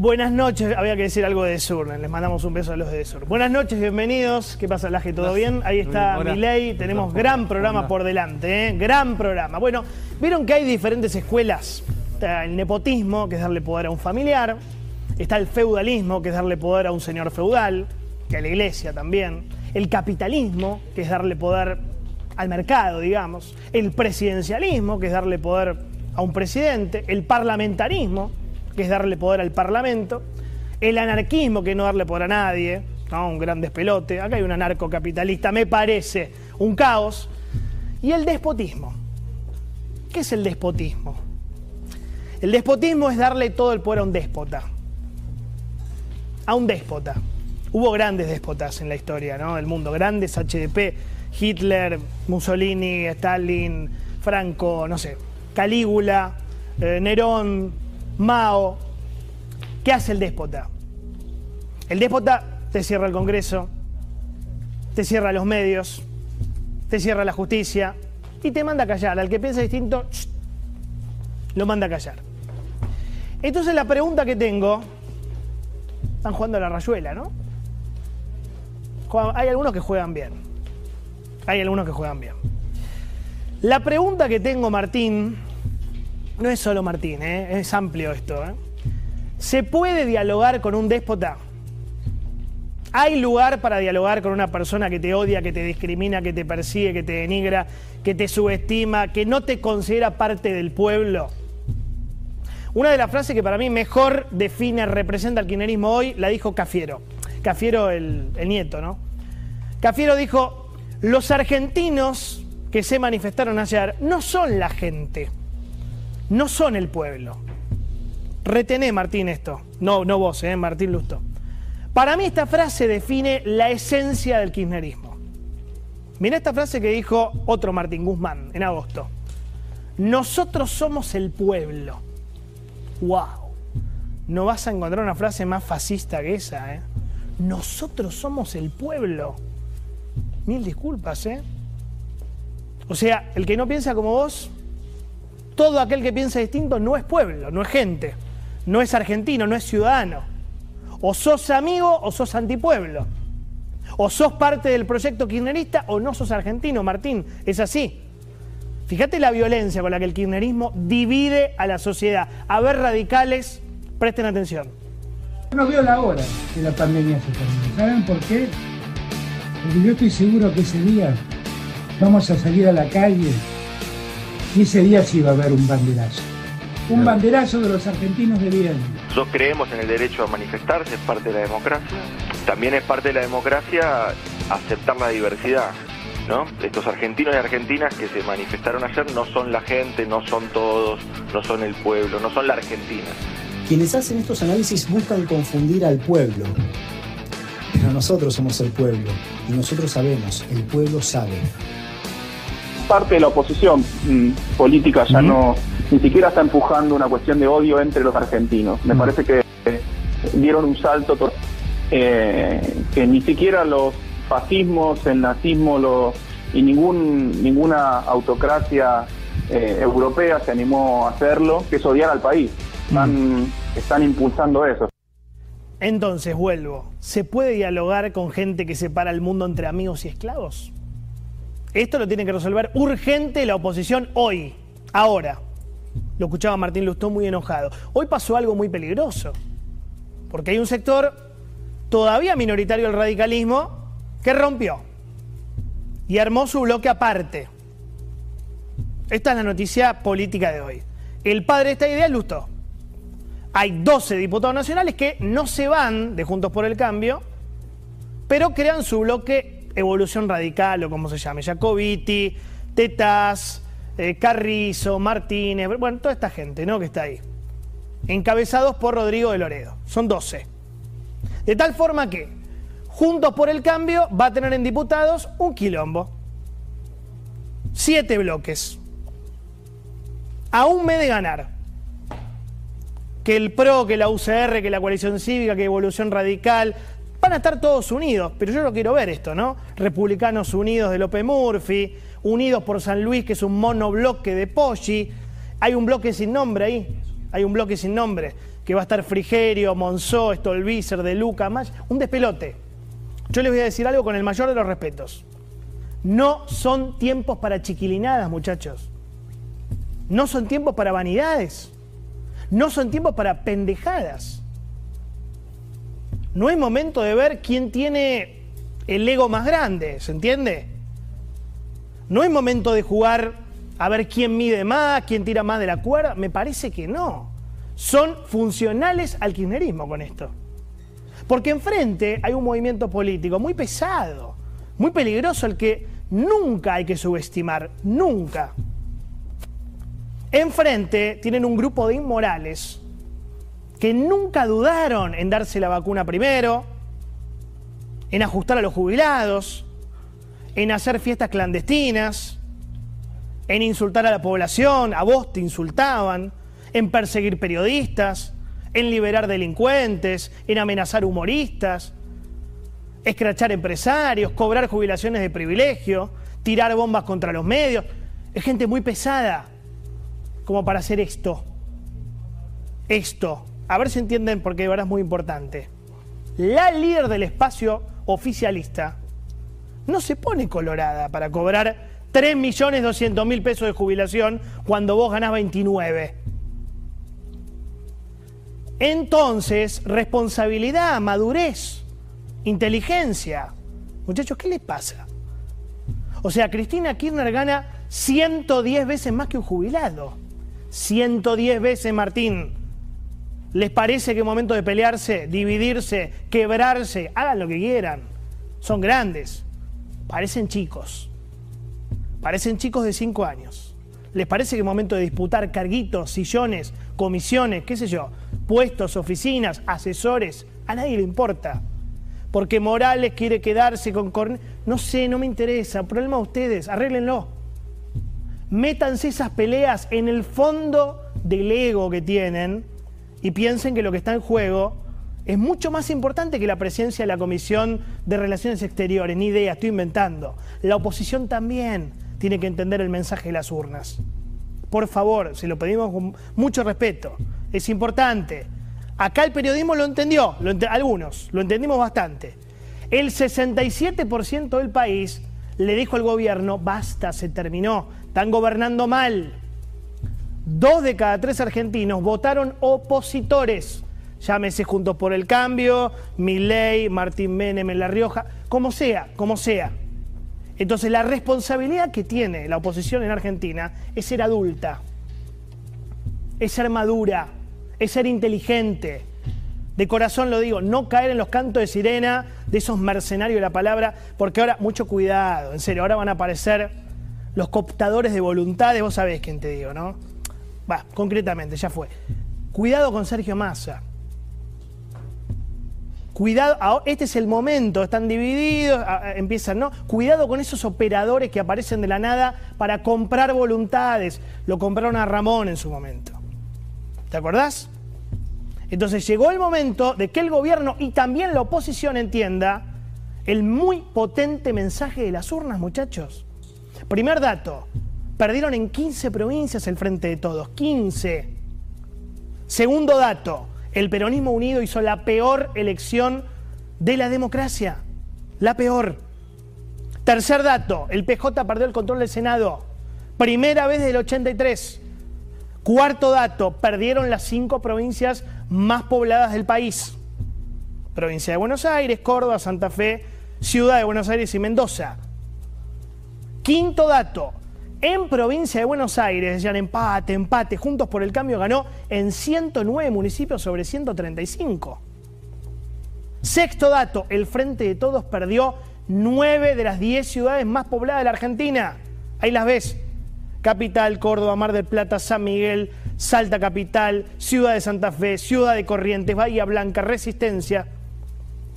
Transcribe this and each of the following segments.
Buenas noches, había que decir algo de Sur, les mandamos un beso a los de Sur. Buenas noches, bienvenidos. ¿Qué pasa, Laje? ¿Todo bien? Ahí está Milei, tenemos gran programa por delante, ¿eh? gran programa. Bueno, vieron que hay diferentes escuelas. Está el nepotismo, que es darle poder a un familiar. Está el feudalismo, que es darle poder a un señor feudal, que a la iglesia también. El capitalismo, que es darle poder al mercado, digamos. El presidencialismo, que es darle poder a un presidente. El parlamentarismo, que es darle poder al Parlamento, el anarquismo, que es no darle poder a nadie, ¿no? un gran despelote, acá hay un anarcocapitalista, me parece un caos, y el despotismo. ¿Qué es el despotismo? El despotismo es darle todo el poder a un déspota, a un déspota. Hubo grandes déspotas en la historia ¿no? del mundo, grandes HDP, Hitler, Mussolini, Stalin, Franco, no sé, Calígula, eh, Nerón, Mao. ¿Qué hace el déspota? El déspota te cierra el Congreso, te cierra los medios, te cierra la justicia y te manda a callar. Al que piensa distinto, lo manda a callar. Entonces la pregunta que tengo, están jugando a la rayuela, ¿no? Hay algunos que juegan bien. Hay algunos que juegan bien. La pregunta que tengo, Martín, no es solo Martín, ¿eh? es amplio esto. ¿eh? ¿Se puede dialogar con un déspota? ¿Hay lugar para dialogar con una persona que te odia, que te discrimina, que te persigue, que te denigra, que te subestima, que no te considera parte del pueblo? Una de las frases que para mí mejor define, representa el kirchnerismo hoy, la dijo Cafiero. Cafiero, el, el nieto, ¿no? Cafiero dijo, los argentinos que se manifestaron ayer no son la gente no son el pueblo. Retené, Martín, esto. No, no vos, eh, Martín Lusto. Para mí esta frase define la esencia del kirchnerismo. Mira esta frase que dijo otro Martín Guzmán en agosto. Nosotros somos el pueblo. ¡Wow! No vas a encontrar una frase más fascista que esa, ¿eh? Nosotros somos el pueblo. Mil disculpas, ¿eh? O sea, el que no piensa como vos todo aquel que piensa distinto no es pueblo, no es gente, no es argentino, no es ciudadano. O sos amigo o sos antipueblo. O sos parte del proyecto kirchnerista o no sos argentino, Martín. Es así. Fíjate la violencia con la que el kirchnerismo divide a la sociedad. A ver, radicales, presten atención. No veo la hora que la pandemia se termine. ¿Saben por qué? Porque yo estoy seguro que ese día vamos a salir a la calle y ese día sí va a haber un banderazo. Un banderazo de los argentinos de bien. Nosotros creemos en el derecho a manifestarse, es parte de la democracia. También es parte de la democracia aceptar la diversidad. ¿no? Estos argentinos y argentinas que se manifestaron ayer no son la gente, no son todos, no son el pueblo, no son la Argentina. Quienes hacen estos análisis buscan confundir al pueblo. Pero nosotros somos el pueblo y nosotros sabemos, el pueblo sabe parte de la oposición mm, política ya no, ni siquiera está empujando una cuestión de odio entre los argentinos. Me parece que dieron un salto eh, que ni siquiera los fascismos, el nazismo lo, y ningún, ninguna autocracia eh, europea se animó a hacerlo, que es odiar al país. Están, están impulsando eso. Entonces, vuelvo. ¿Se puede dialogar con gente que separa el mundo entre amigos y esclavos? Esto lo tiene que resolver urgente la oposición hoy, ahora. Lo escuchaba Martín Lustó muy enojado. Hoy pasó algo muy peligroso, porque hay un sector todavía minoritario del radicalismo que rompió y armó su bloque aparte. Esta es la noticia política de hoy. El padre de esta idea es Lustó. Hay 12 diputados nacionales que no se van de Juntos por el Cambio, pero crean su bloque evolución radical o como se llame, Jacobiti, Tetas, eh, Carrizo, Martínez, bueno, toda esta gente ¿no? que está ahí. Encabezados por Rodrigo de Loredo. Son 12. De tal forma que Juntos por el Cambio va a tener en diputados un quilombo. Siete bloques. a un mes de ganar, que el PRO, que la UCR, que la coalición cívica, que Evolución Radical, van a estar todos unidos, pero yo no quiero ver esto, ¿no? Republicanos Unidos de López Murphy, Unidos por San Luis, que es un monobloque de Poggi, hay un bloque sin nombre ahí, hay un bloque sin nombre, que va a estar Frigerio, Monzó, Stolbizer, De Luca, más, un despelote. Yo les voy a decir algo con el mayor de los respetos. No son tiempos para chiquilinadas, muchachos. No son tiempos para vanidades. No son tiempos para pendejadas. No es momento de ver quién tiene el ego más grande, ¿se entiende? No es momento de jugar a ver quién mide más, quién tira más de la cuerda. Me parece que no. Son funcionales al kirchnerismo con esto. Porque enfrente hay un movimiento político muy pesado, muy peligroso, al que nunca hay que subestimar, nunca. Enfrente tienen un grupo de inmorales que nunca dudaron en darse la vacuna primero, en ajustar a los jubilados, en hacer fiestas clandestinas, en insultar a la población, a vos te insultaban, en perseguir periodistas, en liberar delincuentes, en amenazar humoristas, escrachar empresarios, cobrar jubilaciones de privilegio, tirar bombas contra los medios. Es gente muy pesada como para hacer esto. Esto. A ver si entienden porque de verdad es muy importante. La líder del espacio oficialista no se pone colorada para cobrar 3.200.000 pesos de jubilación cuando vos ganás 29. Entonces, responsabilidad, madurez, inteligencia. Muchachos, ¿qué les pasa? O sea, Cristina Kirchner gana 110 veces más que un jubilado. 110 veces, Martín. ¿Les parece que es momento de pelearse, dividirse, quebrarse? Hagan lo que quieran. Son grandes. Parecen chicos. Parecen chicos de 5 años. ¿Les parece que es momento de disputar carguitos, sillones, comisiones, qué sé yo, puestos, oficinas, asesores? A nadie le importa. Porque Morales quiere quedarse con Cornelio. No sé, no me interesa. Problema de ustedes, arréglenlo métanse esas peleas en el fondo del ego que tienen y piensen que lo que está en juego es mucho más importante que la presencia de la Comisión de Relaciones Exteriores. Ni idea, estoy inventando. La oposición también tiene que entender el mensaje de las urnas. Por favor, se lo pedimos con mucho respeto. Es importante. Acá el periodismo lo entendió, algunos, lo entendimos bastante. El 67% del país le dijo al gobierno, basta, se terminó, están gobernando mal. Dos de cada tres argentinos votaron opositores. Llámese Juntos por el Cambio, Milei, Martín Menem en La Rioja, como sea, como sea. Entonces la responsabilidad que tiene la oposición en Argentina es ser adulta, es ser madura, es ser inteligente. De corazón lo digo, no caer en los cantos de sirena de esos mercenarios de la palabra, porque ahora mucho cuidado, en serio, ahora van a aparecer los cooptadores de voluntades, vos sabés quién te digo, ¿no? Va, concretamente, ya fue. Cuidado con Sergio Massa. Cuidado, este es el momento, están divididos, empiezan, ¿no? Cuidado con esos operadores que aparecen de la nada para comprar voluntades. Lo compraron a Ramón en su momento. ¿Te acordás? Entonces llegó el momento de que el gobierno y también la oposición entienda el muy potente mensaje de las urnas, muchachos. Primer dato, perdieron en 15 provincias el Frente de Todos, 15. Segundo dato, el peronismo unido hizo la peor elección de la democracia, la peor. Tercer dato, el PJ perdió el control del Senado, primera vez desde el 83. Cuarto dato, perdieron las cinco provincias más pobladas del país. Provincia de Buenos Aires, Córdoba, Santa Fe, Ciudad de Buenos Aires y Mendoza. Quinto dato. En provincia de Buenos Aires, decían empate, empate, Juntos por el Cambio ganó en 109 municipios sobre 135. Sexto dato, el Frente de Todos perdió 9 de las 10 ciudades más pobladas de la Argentina. Ahí las ves. Capital, Córdoba, Mar del Plata, San Miguel, Salta Capital, Ciudad de Santa Fe, Ciudad de Corrientes, Bahía Blanca, Resistencia.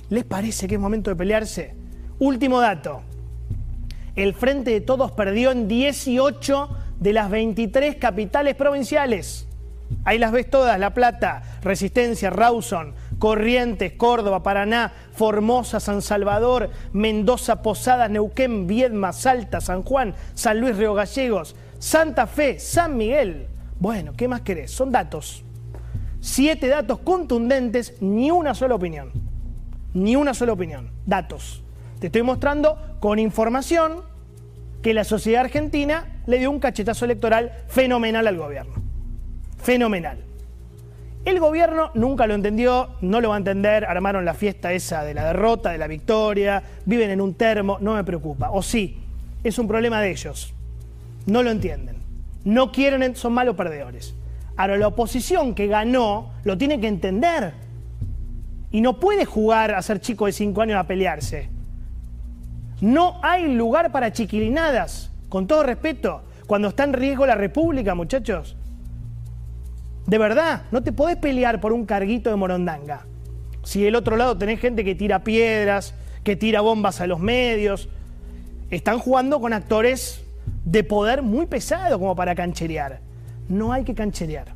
¿Les parece que es momento de pelearse? Último dato el Frente de Todos perdió en 18 de las 23 capitales provinciales. Ahí las ves todas, La Plata, Resistencia, Rawson, Corrientes, Córdoba, Paraná, Formosa, San Salvador, Mendoza, Posadas, Neuquén, Viedma, Salta, San Juan, San Luis, Río Gallegos, Santa Fe, San Miguel. Bueno, ¿qué más querés? Son datos. Siete datos contundentes, ni una sola opinión. Ni una sola opinión. Datos. Te estoy mostrando con información que la sociedad argentina le dio un cachetazo electoral fenomenal al gobierno. Fenomenal. El gobierno nunca lo entendió, no lo va a entender, armaron la fiesta esa de la derrota, de la victoria, viven en un termo, no me preocupa. O sí, es un problema de ellos. No lo entienden. No quieren, son malos perdedores. Ahora, la oposición que ganó lo tiene que entender. Y no puede jugar a ser chico de cinco años a pelearse. No hay lugar para chiquilinadas, con todo respeto, cuando está en riesgo la República, muchachos. De verdad, no te podés pelear por un carguito de morondanga. Si del otro lado tenés gente que tira piedras, que tira bombas a los medios, están jugando con actores de poder muy pesado como para cancherear. No hay que cancherear.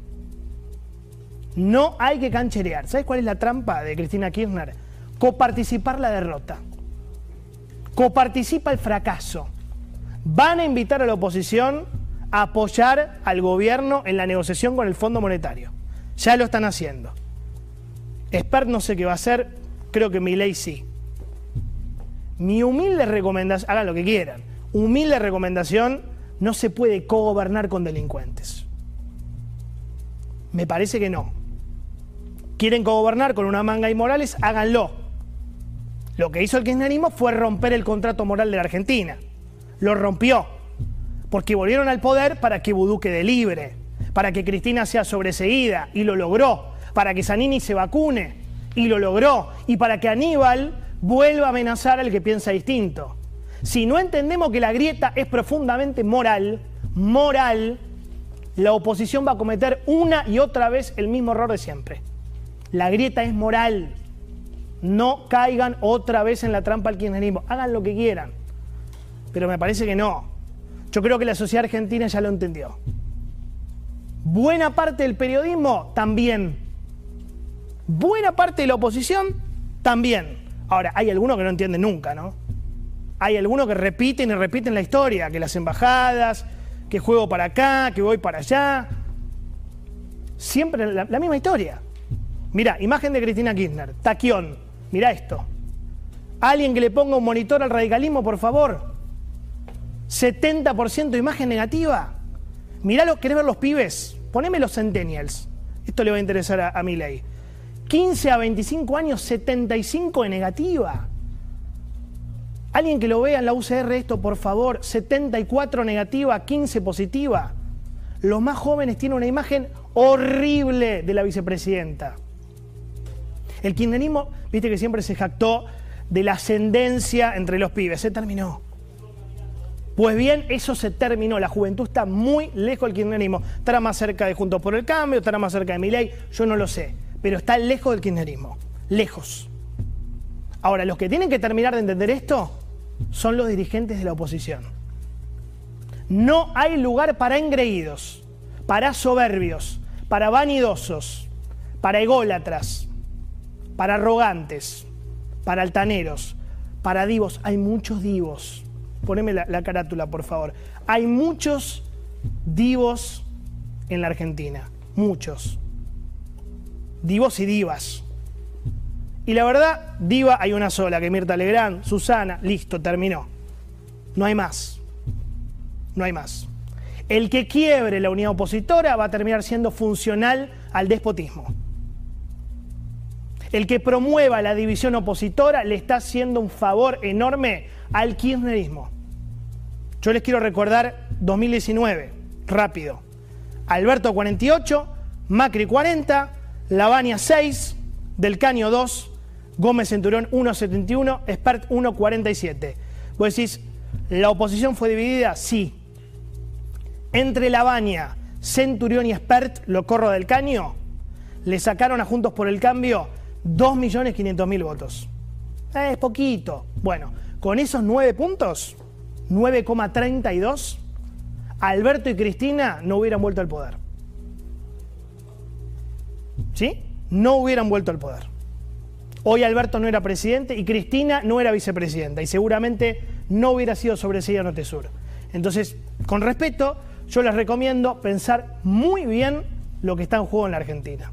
No hay que cancherear. ¿Sabes cuál es la trampa de Cristina Kirchner? Coparticipar la derrota. Coparticipa el fracaso. Van a invitar a la oposición apoyar al gobierno en la negociación con el Fondo Monetario. Ya lo están haciendo. Expert no sé qué va a hacer, creo que mi ley sí. Mi humilde recomendación, hagan lo que quieran, humilde recomendación, no se puede cogobernar con delincuentes. Me parece que no. ¿Quieren cogobernar con una manga y Morales? Háganlo. Lo que hizo el kirchnerismo fue romper el contrato moral de la Argentina. Lo rompió porque volvieron al poder para que Vudú quede libre, para que Cristina sea sobreseída, y lo logró, para que Zanini se vacune, y lo logró, y para que Aníbal vuelva a amenazar al que piensa distinto. Si no entendemos que la grieta es profundamente moral, moral, la oposición va a cometer una y otra vez el mismo error de siempre. La grieta es moral. No caigan otra vez en la trampa al kirchnerismo. Hagan lo que quieran. Pero me parece que no. Yo creo que la sociedad argentina ya lo entendió. Buena parte del periodismo también. Buena parte de la oposición también. Ahora, hay algunos que no entienden nunca, ¿no? Hay algunos que repiten y repiten la historia, que las embajadas, que juego para acá, que voy para allá. Siempre la, misma historia. Mira, imagen de Cristina Kirchner, taquión. Mira esto. Alguien que le ponga un monitor al radicalismo, por favor. 70% imagen negativa. Mirá, ¿querés ver los pibes? Poneme los centennials. Esto le va a interesar a, mi ley. 15 a 25 años, 75 de negativa. Alguien que lo vea en la UCR esto, por favor, 74 negativa, 15 positiva. Los más jóvenes tienen una imagen horrible de la vicepresidenta. El kirchnerismo, viste que siempre se jactó de la ascendencia entre los pibes, se terminó. Pues bien, eso se terminó. La juventud está muy lejos del kirchnerismo. Estará más cerca de Juntos por el Cambio, estará más cerca de Milei, yo no lo sé. Pero está lejos del kirchnerismo. Lejos. Ahora, los que tienen que terminar de entender esto son los dirigentes de la oposición. No hay lugar para engreídos, para soberbios, para vanidosos, para ególatras, para arrogantes, para altaneros, para divos. Hay muchos divos poneme la, carátula, por favor. Hay muchos divos en la Argentina, muchos. Divos y divas. Y la verdad, diva hay una sola, que Mirta Legrand, Susana, listo, terminó. No hay más. No hay más. El que quiebre la unidad opositora va a terminar siendo funcional al despotismo. El que promueva la división opositora le está haciendo un favor enorme al kirchnerismo. Yo les quiero recordar 2019, rápido. Alberto 48, Macri 40, Lavania 6, Del Caño 2, Gómez Centurión 1.71, Spert 1.47. Vos decís, ¿la oposición fue dividida? Sí. Entre Lavania, Centurión y Spert, lo corro del Caño, le sacaron a Juntos por el Cambio 2.500.000 votos. es poquito. Bueno, con esos nueve puntos, 9,32, Alberto y Cristina no hubieran vuelto al poder. ¿Sí? No hubieran vuelto al poder. Hoy Alberto no era presidente y Cristina no era vicepresidenta y seguramente no hubiera sido sobreseída no tesoro. Entonces, con respeto, yo les recomiendo pensar muy bien lo que está en juego en la Argentina.